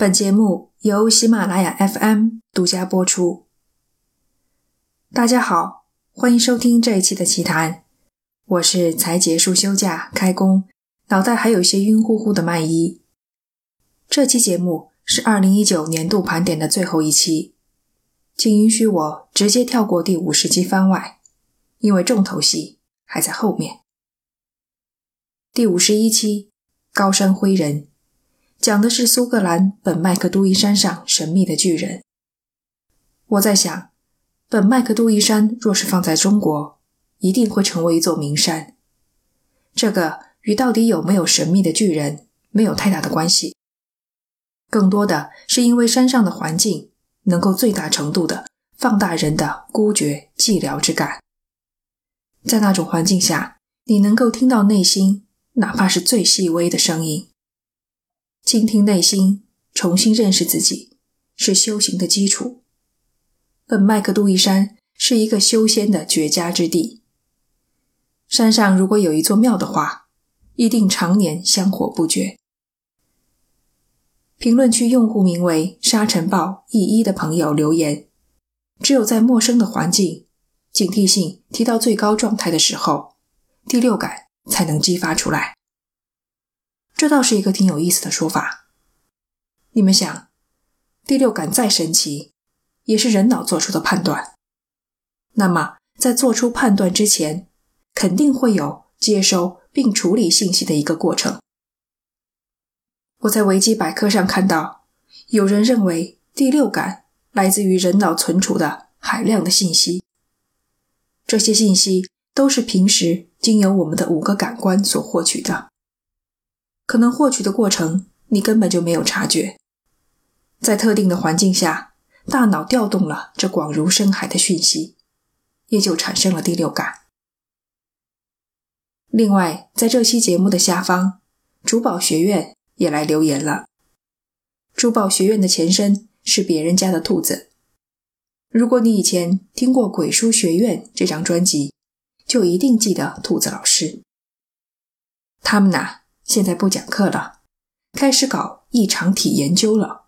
本节目由喜马拉雅 FM 独家播出。大家好，欢迎收听这一期的奇谈，我是才结束休假开工，脑袋还有些晕乎乎的麦一。这期节目是二零一九年度盘点的最后一期，请允许我直接跳过第五十集番外，因为重头戏还在后面。第五十一期，高山灰人。讲的是苏格兰本麦克杜伊山上神秘的巨人。我在想，本麦克杜伊山若是放在中国，一定会成为一座名山。这个与到底有没有神秘的巨人没有太大的关系，更多的是因为山上的环境能够最大程度的放大人的孤绝寂寥之感。在那种环境下，你能够听到内心哪怕是最细微的声音。倾听内心，重新认识自己，是修行的基础。本麦克杜伊山是一个修仙的绝佳之地。山上如果有一座庙的话，一定常年香火不绝。评论区用户名为“沙尘暴一一”的朋友留言：只有在陌生的环境，警惕性提到最高状态的时候，第六感才能激发出来。这倒是一个挺有意思的说法。你们想，第六感再神奇，也是人脑做出的判断。那么，在做出判断之前，肯定会有接收并处理信息的一个过程。我在维基百科上看到，有人认为第六感来自于人脑存储的海量的信息。这些信息都是平时经由我们的五个感官所获取的。可能获取的过程，你根本就没有察觉。在特定的环境下，大脑调动了这广如深海的讯息，也就产生了第六感。另外，在这期节目的下方，珠宝学院也来留言了。珠宝学院的前身是别人家的兔子。如果你以前听过《鬼书学院》这张专辑，就一定记得兔子老师。他们呐。现在不讲课了，开始搞异常体研究了。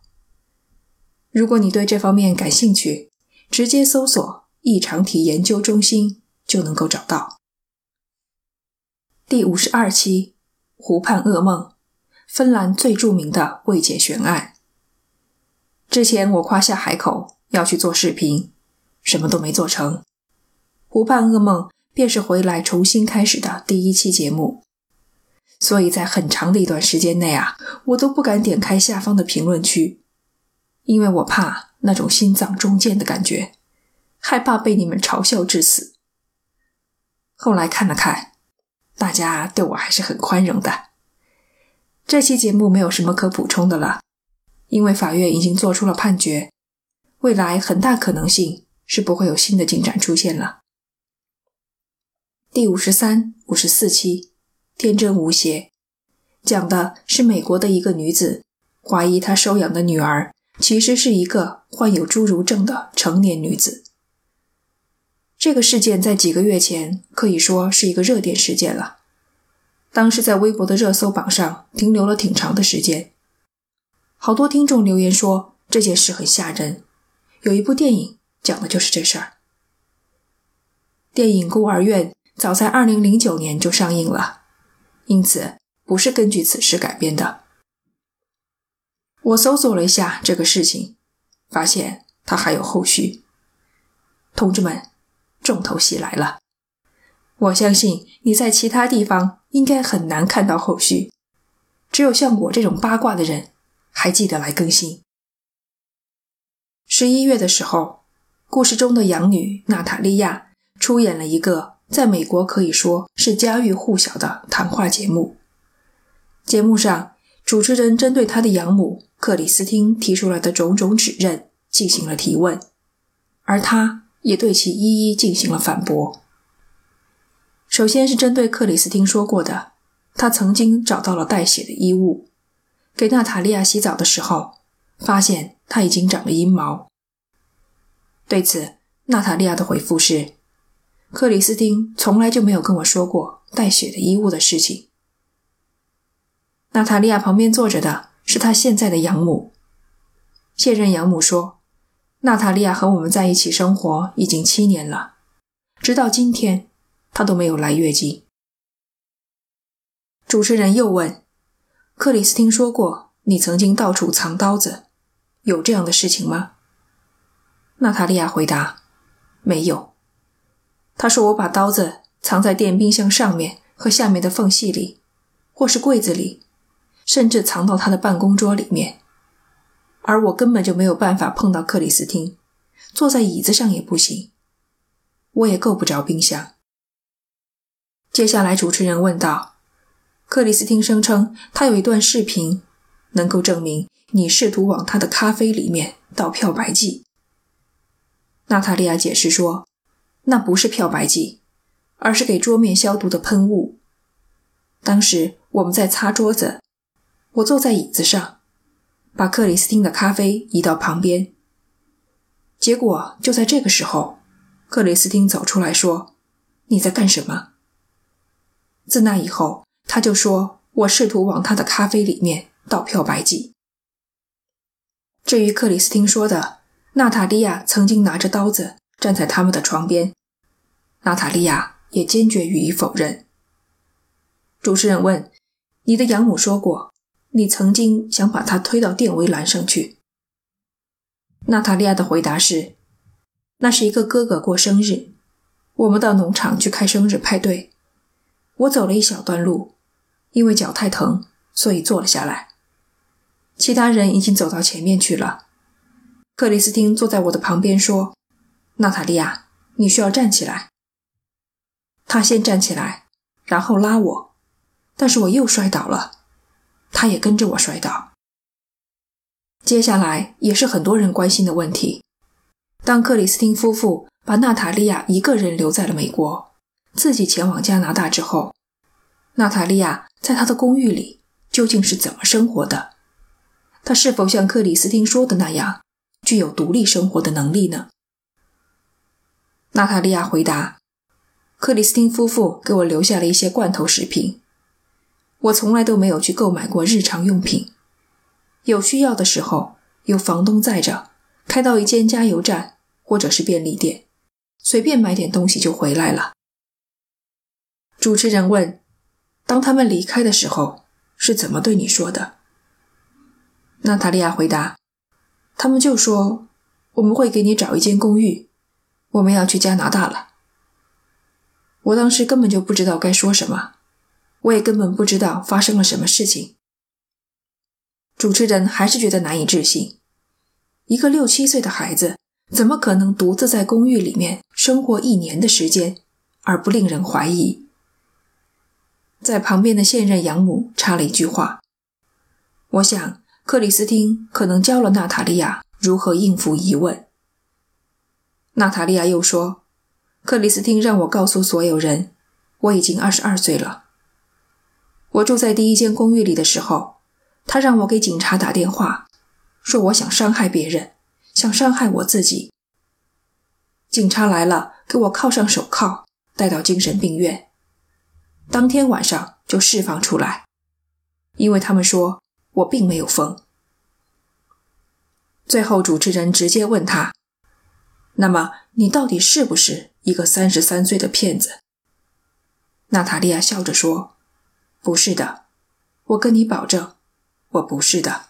如果你对这方面感兴趣，直接搜索“异常体研究中心”就能够找到。第五十二期《湖畔噩梦》，芬兰最著名的未解悬案。之前我夸下海口要去做视频，什么都没做成，《湖畔噩梦》便是回来重新开始的第一期节目。所以在很长的一段时间内啊，我都不敢点开下方的评论区，因为我怕那种心脏中箭的感觉，害怕被你们嘲笑致死。后来看了看，大家对我还是很宽容的。这期节目没有什么可补充的了，因为法院已经做出了判决，未来很大可能性是不会有新的进展出现了。第五十三、五十四期。天真无邪，讲的是美国的一个女子怀疑她收养的女儿其实是一个患有侏儒症的成年女子。这个事件在几个月前可以说是一个热点事件了，当时在微博的热搜榜上停留了挺长的时间。好多听众留言说这件事很吓人，有一部电影讲的就是这事儿。电影《孤儿院》早在2009年就上映了。因此，不是根据此事改编的。我搜索了一下这个事情，发现它还有后续。同志们，重头戏来了！我相信你在其他地方应该很难看到后续，只有像我这种八卦的人还记得来更新。十一月的时候，故事中的养女娜塔莉亚出演了一个。在美国可以说是家喻户晓的谈话节目。节目上，主持人针对他的养母克里斯汀提出来的种种指认进行了提问，而他也对其一一进行了反驳。首先是针对克里斯汀说过的，他曾经找到了带血的衣物，给娜塔莉亚洗澡的时候，发现她已经长了阴毛。对此，娜塔莉亚的回复是。克里斯汀从来就没有跟我说过带血的衣物的事情。娜塔莉亚旁边坐着的是她现在的养母，现任养母说：“娜塔莉亚和我们在一起生活已经七年了，直到今天，她都没有来月经。”主持人又问：“克里斯汀说过你曾经到处藏刀子，有这样的事情吗？”娜塔莉亚回答：“没有。”他说：“我把刀子藏在电冰箱上面和下面的缝隙里，或是柜子里，甚至藏到他的办公桌里面。而我根本就没有办法碰到克里斯汀，坐在椅子上也不行，我也够不着冰箱。”接下来，主持人问道。克里斯汀声称，他有一段视频，能够证明你试图往他的咖啡里面倒漂白剂。娜塔莉亚解释说，那不是漂白剂，而是给桌面消毒的喷雾。当时我们在擦桌子，我坐在椅子上，把克里斯汀的咖啡移到旁边。结果就在这个时候，克里斯汀走出来说：“你在干什么？”自那以后。他就说：“我试图往他的咖啡里面倒漂白剂。”至于克里斯汀说的，娜塔莉亚曾经拿着刀子站在他们的床边，娜塔莉亚也坚决予以否认。主持人问：“你的养母说过，你曾经想把她推到电围栏上去？”娜塔莉亚的回答是：“那是一个哥哥过生日，我们到农场去开生日派对。”我走了一小段路，因为脚太疼，所以坐了下来。其他人已经走到前面去了。克里斯汀坐在我的旁边说：“娜塔莉亚，你需要站起来。”他先站起来，然后拉我，但是我又摔倒了，他也跟着我摔倒。接下来也是很多人关心的问题：当克里斯汀夫妇把娜塔莉亚一个人留在了美国。自己前往加拿大之后，娜塔莉亚在她的公寓里究竟是怎么生活的？她是否像克里斯汀说的那样，具有独立生活的能力呢？娜塔莉亚回答：“克里斯汀夫妇给我留下了一些罐头食品，我从来都没有去购买过日常用品。有需要的时候，有房东载着，开到一间加油站或者是便利店，随便买点东西就回来了。”主持人问：“当他们离开的时候，是怎么对你说的？”娜塔莉亚回答：“他们就说我们会给你找一间公寓，我们要去加拿大了。”我当时根本就不知道该说什么，我也根本不知道发生了什么事情。主持人还是觉得难以置信：一个六七岁的孩子怎么可能独自在公寓里面生活一年的时间，而不令人怀疑？在旁边的现任养母插了一句话：“我想克里斯汀可能教了娜塔莉亚如何应付疑问。”娜塔莉亚又说：“克里斯汀让我告诉所有人，我已经二十二岁了。我住在第一间公寓里的时候，他让我给警察打电话，说我想伤害别人，想伤害我自己。警察来了，给我铐上手铐，带到精神病院。”当天晚上就释放出来，因为他们说我并没有疯。最后，主持人直接问他：“那么你到底是不是一个三十三岁的骗子？”娜塔莉亚笑着说：“不是的，我跟你保证，我不是的。”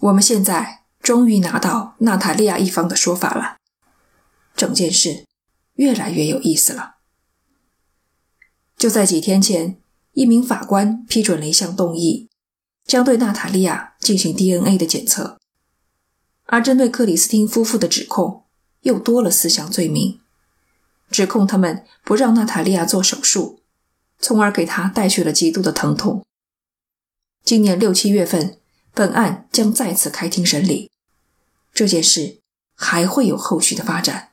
我们现在终于拿到娜塔莉亚一方的说法了，整件事越来越有意思了。就在几天前，一名法官批准了一项动议，将对娜塔莉亚进行 DNA 的检测。而针对克里斯汀夫妇的指控，又多了四项罪名，指控他们不让娜塔莉亚做手术，从而给她带去了极度的疼痛。今年六七月份，本案将再次开庭审理。这件事还会有后续的发展，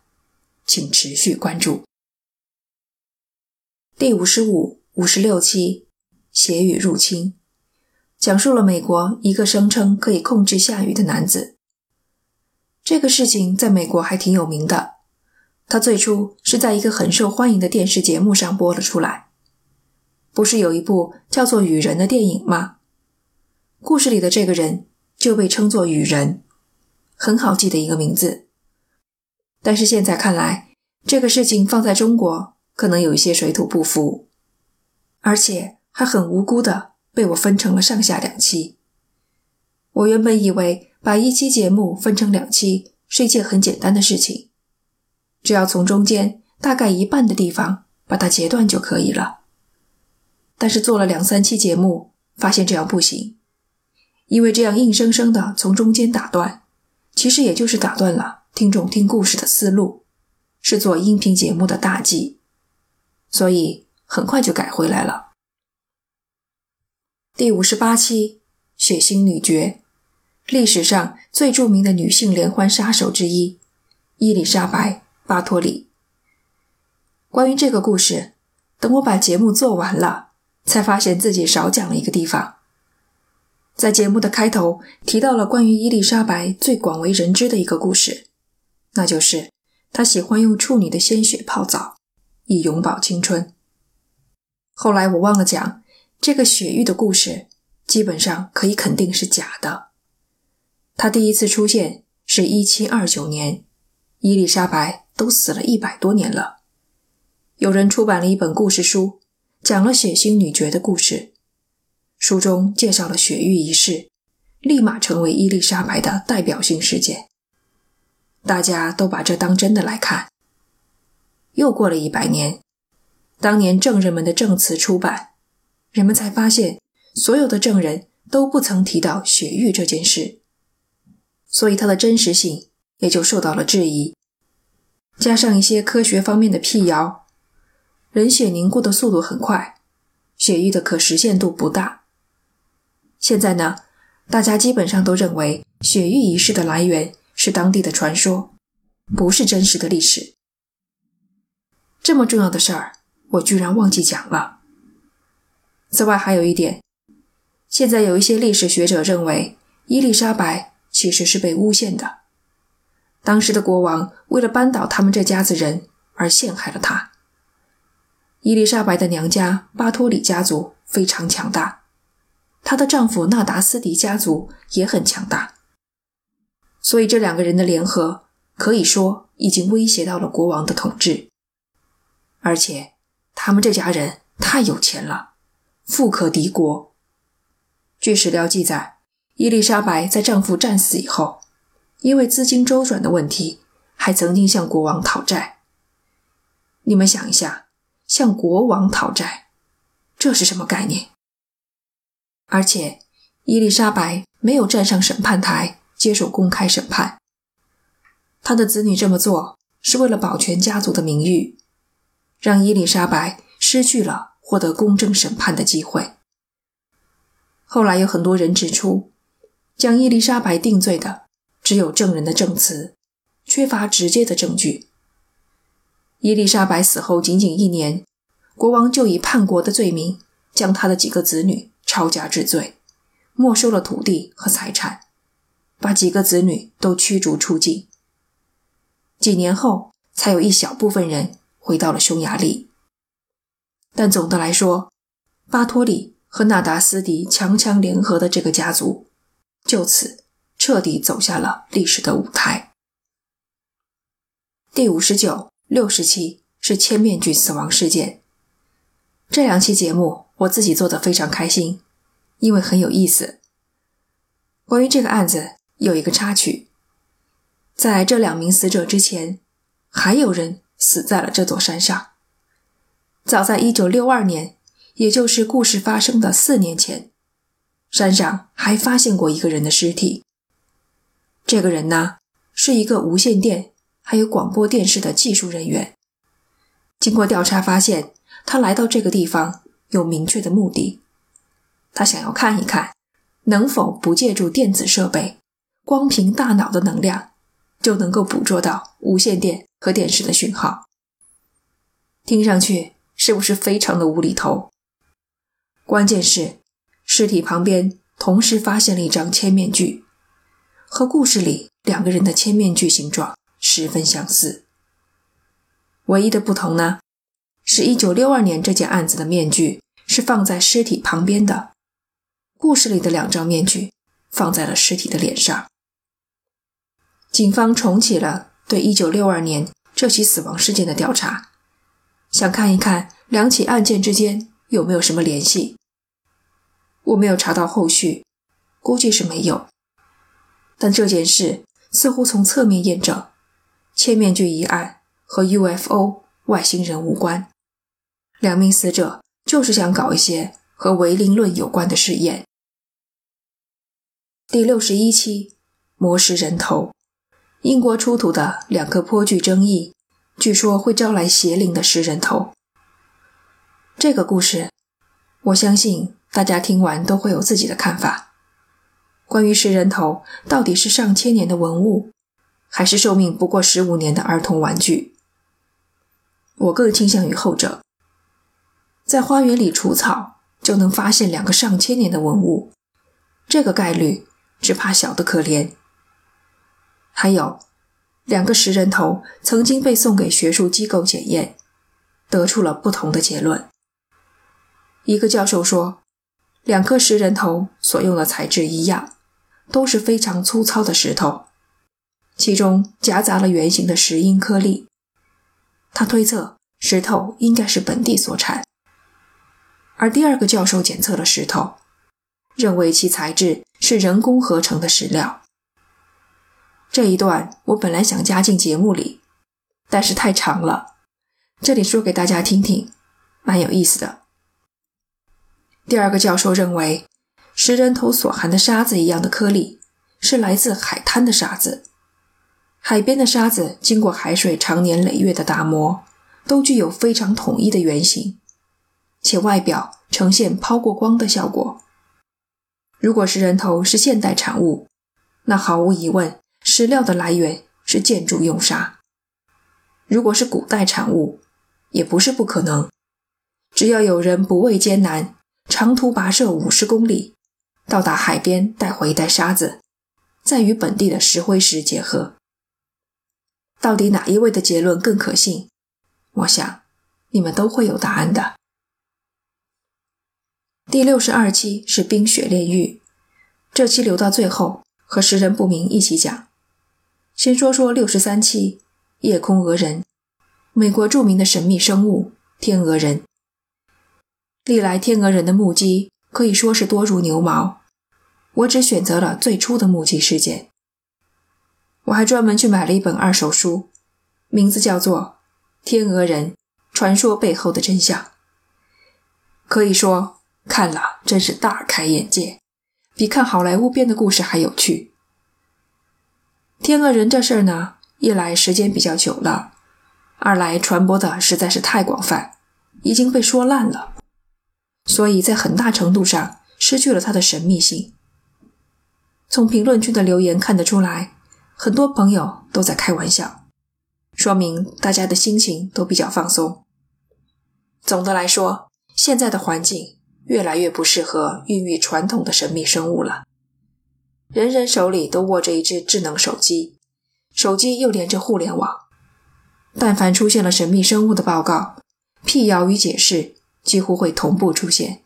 请持续关注。第五十五、五十六期《血雨入侵》讲述了美国一个声称可以控制下雨的男子。这个事情在美国还挺有名的。他最初是在一个很受欢迎的电视节目上播了出来。不是有一部叫做《雨人》的电影吗？故事里的这个人就被称作雨人，很好记的一个名字。但是现在看来，这个事情放在中国可能有一些水土不服，而且还很无辜的被我分成了上下两期。我原本以为把一期节目分成两期是一件很简单的事情，只要从中间大概一半的地方把它截断就可以了。但是做了两三期节目，发现这样不行，因为这样硬生生的从中间打断，其实也就是打断了听众听故事的思路，是做音频节目的大忌，所以很快就改回来了。第五十八期，血腥女爵。历史上最著名的女性连环杀手之一，伊丽莎白·巴托里。关于这个故事，等我把节目做完了，才发现自己少讲了一个地方。在节目的开头提到了关于伊丽莎白最广为人知的一个故事，那就是她喜欢用处女的鲜血泡澡，以永葆青春。后来我忘了讲，这个血浴的故事基本上可以肯定是假的。他第一次出现是一七二九年，伊丽莎白都死了一百多年了。有人出版了一本故事书，讲了血腥女爵的故事，书中介绍了血浴仪式，立马成为伊丽莎白的代表性事件。大家都把这当真的来看。又过了一百年，当年证人们的证词出版，人们才发现，所有的证人都不曾提到血浴这件事。所以它的真实性也就受到了质疑，加上一些科学方面的辟谣，人血凝固的速度很快，血域的可实现度不大。现在呢，大家基本上都认为血域仪式的来源是当地的传说，不是真实的历史。这么重要的事儿，我居然忘记讲了。此外还有一点，现在有一些历史学者认为伊丽莎白。其实是被诬陷的。当时的国王为了扳倒他们这家子人而陷害了他。伊丽莎白的娘家巴托里家族非常强大，她的丈夫纳达斯迪家族也很强大，所以这两个人的联合可以说已经威胁到了国王的统治。而且他们这家人太有钱了，富可敌国。据史料记载。伊丽莎白在丈夫战死以后，因为资金周转的问题，还曾经向国王讨债。你们想一下，向国王讨债，这是什么概念？而且，伊丽莎白没有站上审判台接受公开审判，她的子女这么做是为了保全家族的名誉，让伊丽莎白失去了获得公正审判的机会。后来有很多人指出。将伊丽莎白定罪的只有证人的证词，缺乏直接的证据。伊丽莎白死后仅仅一年，国王就以叛国的罪名将他的几个子女抄家治罪，没收了土地和财产，把几个子女都驱逐出境。几年后，才有一小部分人回到了匈牙利。但总的来说，巴托里和纳达斯迪强强联合的这个家族。就此彻底走下了历史的舞台。第五十九、六十期是千面具死亡事件。这两期节目我自己做的非常开心，因为很有意思。关于这个案子有一个插曲，在这两名死者之前，还有人死在了这座山上。早在一九六二年，也就是故事发生的四年前。山上还发现过一个人的尸体。这个人呢，是一个无线电还有广播电视的技术人员。经过调查发现，他来到这个地方有明确的目的，他想要看一看能否不借助电子设备，光凭大脑的能量就能够捕捉到无线电和电视的讯号。听上去是不是非常的无厘头？关键是。尸体旁边同时发现了一张铅面具，和故事里两个人的铅面具形状十分相似。唯一的不同呢，是一九六二年这件案子的面具是放在尸体旁边的，故事里的两张面具放在了尸体的脸上。警方重启了对1962年这起死亡事件的调查，想看一看两起案件之间有没有什么联系。我没有查到后续，估计是没有。但这件事似乎从侧面验证，千面具一案和 UFO 外星人无关，两名死者就是想搞一些和唯灵论有关的试验。第六十一期魔石人头，英国出土的两个颇具争议，据说会招来邪灵的石人头。这个故事，我相信大家听完都会有自己的看法。关于食人头到底是上千年的文物，还是寿命不过十五年的儿童玩具？我更倾向于后者。在花园里除草就能发现两个上千年的文物，这个概率只怕小得可怜。还有，两个食人头曾经被送给学术机构检验，得出了不同的结论。一个教授说，两颗石人头所用的材质一样。都是非常粗糙的石头，其中夹杂了圆形的石英颗粒。他推测石头应该是本地所产。而第二个教授检测了石头，认为其材质是人工合成的石料。这一段我本来想加进节目里，但是太长了，这里说给大家听听，蛮有意思的。第二个教授认为。食人头所含的沙子一样的颗粒，是来自海滩的沙子。海边的沙子经过海水长年累月的打磨，都具有非常统一的圆形，且外表呈现抛过光的效果。如果食人头是现代产物，那毫无疑问，石料的来源是建筑用沙；如果是古代产物，也不是不可能。只要有人不畏艰难，长途跋涉五十公里。到达海边，带回一袋沙子，再与本地的石灰石结合。到底哪一位的结论更可信？我想你们都会有答案的。第六十二期是冰雪炼狱，这期留到最后和识人不明一起讲。先说说六十三期夜空鹅人，美国著名的神秘生物天鹅人。历来天鹅人的目击可以说是多如牛毛。我只选择了最初的目击事件。我还专门去买了一本二手书，名字叫做《天鹅人：传说背后的真相》。可以说看了真是大开眼界，比看好莱坞编的故事还有趣。天鹅人这事儿呢，一来时间比较久了，二来传播的实在是太广泛，已经被说烂了，所以在很大程度上失去了它的神秘性。从评论区的留言看得出来，很多朋友都在开玩笑，说明大家的心情都比较放松。总的来说，现在的环境越来越不适合孕育传统的神秘生物了。人人手里都握着一只智能手机，手机又连着互联网，但凡出现了神秘生物的报告，辟谣与解释几乎会同步出现，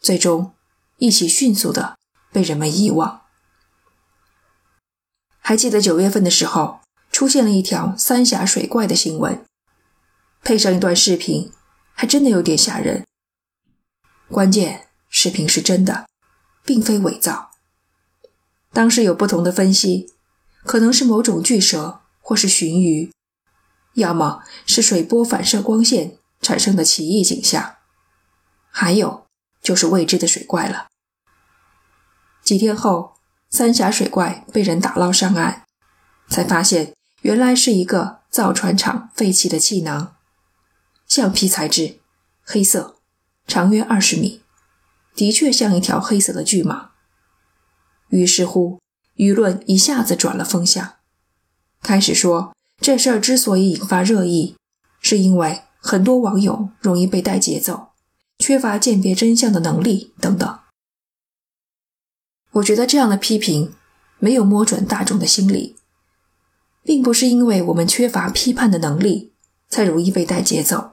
最终一起迅速的被人们遗忘。还记得九月份的时候，出现了一条三峡水怪的新闻，配上一段视频，还真的有点吓人。关键视频是真的，并非伪造。当时有不同的分析，可能是某种巨蛇或是鲟鱼，要么是水波反射光线产生的奇异景象，还有就是未知的水怪了。几天后。三峡水怪被人打捞上岸，才发现原来是一个造船厂废弃的气囊，橡皮材质，黑色，长约二十米，的确像一条黑色的巨蟒。于是乎，舆论一下子转了风向，开始说这事儿之所以引发热议，是因为很多网友容易被带节奏，缺乏鉴别真相的能力等等。我觉得这样的批评没有摸准大众的心理，并不是因为我们缺乏批判的能力才容易被带节奏，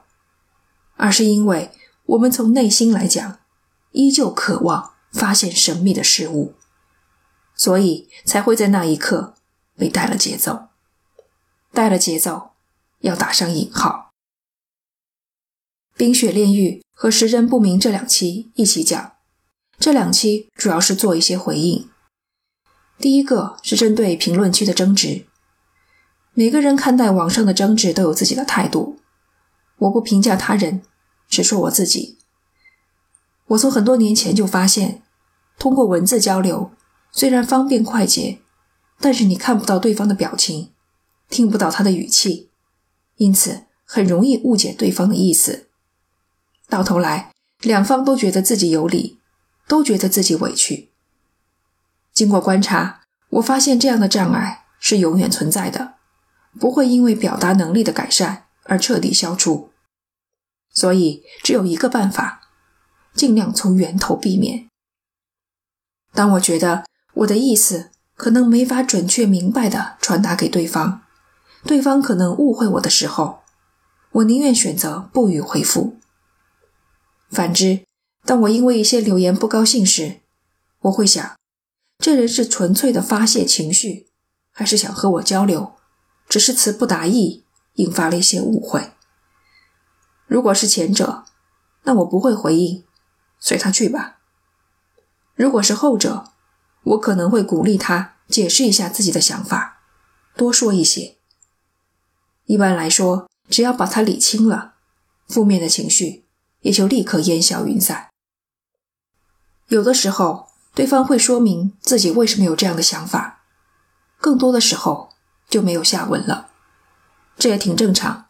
而是因为我们从内心来讲，依旧渴望发现神秘的事物，所以才会在那一刻被带了节奏。带了节奏，要打上引号。冰雪炼狱和时人不明这两期一起讲，这两期主要是做一些回应。第一个是针对评论区的争执，每个人看待网上的争执都有自己的态度，我不评价他人，只说我自己。我从很多年前就发现，通过文字交流虽然方便快捷，但是你看不到对方的表情，听不到他的语气，因此很容易误解对方的意思。到头来，两方都觉得自己有理，都觉得自己委屈。经过观察，我发现这样的障碍是永远存在的，不会因为表达能力的改善而彻底消除。所以，只有一个办法：尽量从源头避免。当我觉得我的意思可能没法准确明白地传达给对方，对方可能误会我的时候，我宁愿选择不予回复。反之，当我因为一些留言不高兴时，我会想。这人是纯粹的发泄情绪，还是想和我交流？只是词不达意，引发了一些误会。如果是前者，那我不会回应，随他去吧。如果是后者，我可能会鼓励他解释一下自己的想法，多说一些。一般来说，只要把他理清了，负面的情绪也就立刻烟消云散。有的时候。对方会说明自己为什么有这样的想法，更多的时候就没有下文了，这也挺正常。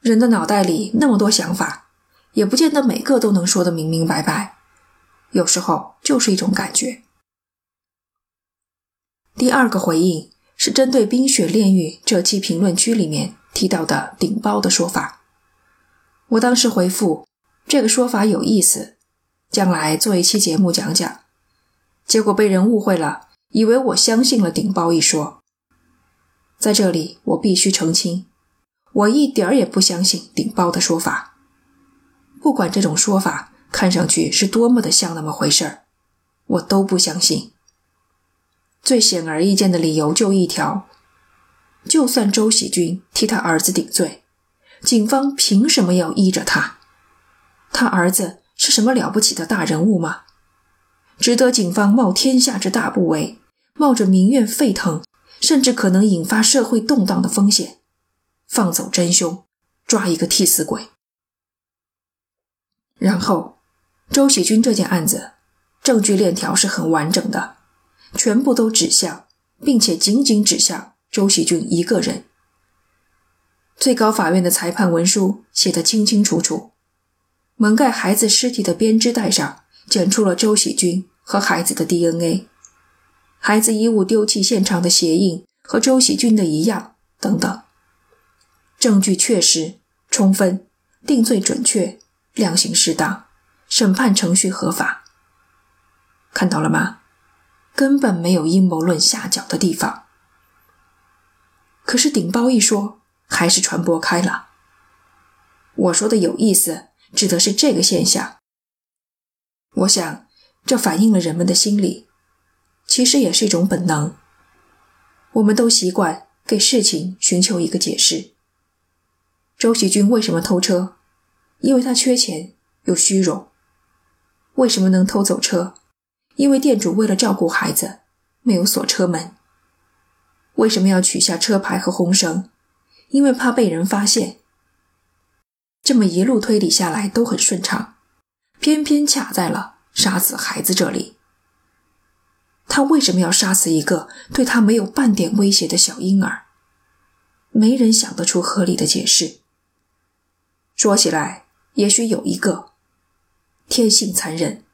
人的脑袋里那么多想法，也不见得每个都能说得明明白白，有时候就是一种感觉。第二个回应是针对《冰雪炼狱》这期评论区里面提到的“顶包”的说法，我当时回复这个说法有意思，将来做一期节目讲讲。结果被人误会了，以为我相信了顶包一说。在这里，我必须澄清，我一点儿也不相信顶包的说法。不管这种说法看上去是多么的像那么回事儿，我都不相信。最显而易见的理由就一条：就算周喜军替他儿子顶罪，警方凭什么要依着他？他儿子是什么了不起的大人物吗？值得警方冒天下之大不韪，冒着民怨沸腾，甚至可能引发社会动荡的风险，放走真凶，抓一个替死鬼。然后，周喜军这件案子，证据链条是很完整的，全部都指向，并且仅仅指向周喜军一个人。最高法院的裁判文书写得清清楚楚，蒙盖孩子尸体的编织袋上检出了周喜军。和孩子的 DNA，孩子衣物丢弃现场的鞋印和周喜军的一样，等等，证据确实充分，定罪准确，量刑适当，审判程序合法。看到了吗？根本没有阴谋论下脚的地方。可是顶包一说，还是传播开了。我说的有意思，指的是这个现象。我想。这反映了人们的心理，其实也是一种本能。我们都习惯给事情寻求一个解释。周喜军为什么偷车？因为他缺钱又虚荣。为什么能偷走车？因为店主为了照顾孩子，没有锁车门。为什么要取下车牌和红绳？因为怕被人发现。这么一路推理下来都很顺畅，偏偏卡在了。杀死孩子这里，他为什么要杀死一个对他没有半点威胁的小婴儿？没人想得出合理的解释。说起来，也许有一个：天性残忍。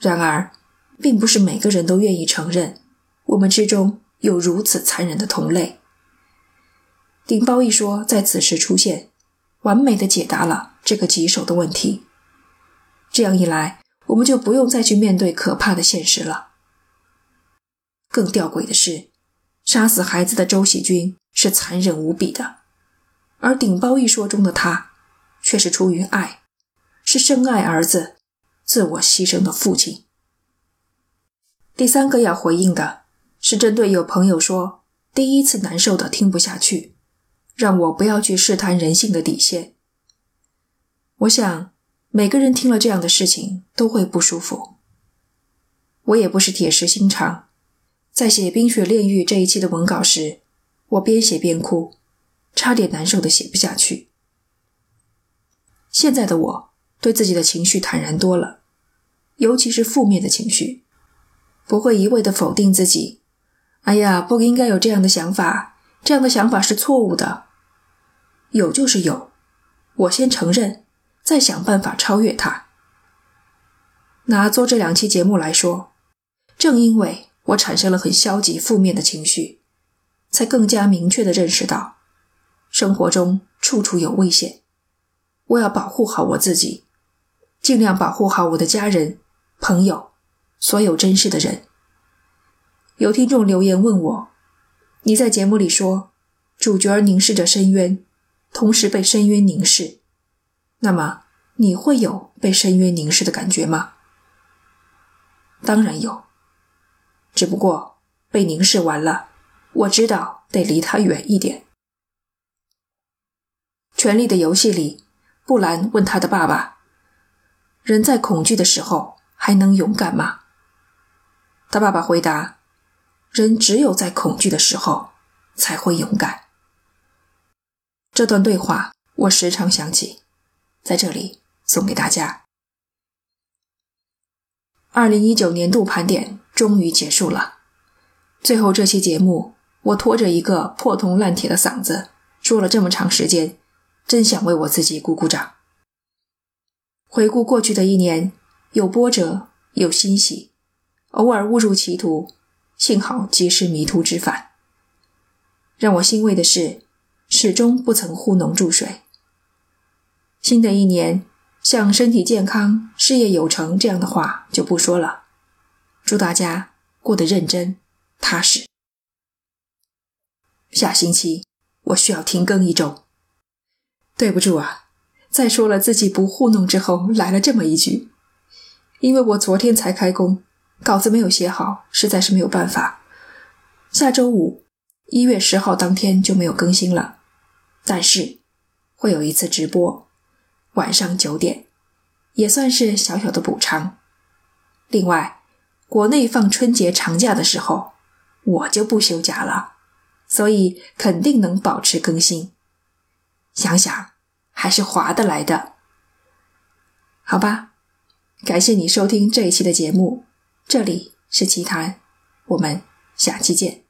然而，并不是每个人都愿意承认我们之中有如此残忍的同类。顶包一说在此时出现，完美的解答了这个棘手的问题。这样一来。我们就不用再去面对可怕的现实了。更吊诡的是，杀死孩子的周喜军是残忍无比的，而顶包一说中的他，却是出于爱，是深爱儿子、自我牺牲的父亲。第三个要回应的是针对有朋友说第一次难受的听不下去，让我不要去试探人性的底线。我想每个人听了这样的事情都会不舒服。我也不是铁石心肠，在写《冰雪炼狱》这一期的文稿时，我边写边哭，差点难受的写不下去。现在的我对自己的情绪坦然多了，尤其是负面的情绪，不会一味的否定自己。哎呀，不应该有这样的想法，这样的想法是错误的。有就是有，我先承认，再想办法超越它。拿做这两期节目来说，正因为我产生了很消极负面的情绪，才更加明确的认识到，生活中处处有危险。我要保护好我自己，尽量保护好我的家人、朋友，所有珍视的人。有听众留言问我：“你在节目里说，主角凝视着深渊，同时被深渊凝视，那么你会有被深渊凝视的感觉吗？”当然有，只不过被凝视完了，我知道得离他远一点。权力的游戏里。布兰问他的爸爸：“人在恐惧的时候还能勇敢吗？”他爸爸回答：“人只有在恐惧的时候才会勇敢。”这段对话我时常想起，在这里送给大家。二零一九年度盘点终于结束了，最后这期节目，我拖着一个破铜烂铁的嗓子说了这么长时间。真想为我自己鼓鼓掌。回顾过去的一年，有波折，有欣喜，偶尔误入歧途，幸好及时迷途知返。让我欣慰的是，始终不曾糊弄注水。新的一年，像身体健康、事业有成这样的话就不说了。祝大家过得认真踏实。下星期我需要停更一周。对不住啊，再说了自己不糊弄之后，来了这么一句，因为我昨天才开工，稿子没有写好，实在是没有办法。下周五，一月十号当天就没有更新了，但是会有一次直播，晚上九点，也算是小小的补偿。另外，国内放春节长假的时候，我就不休假了，所以肯定能保持更新。想想还是划得来的，好吧？感谢你收听这一期的节目，这里是奇谈，我们下期见。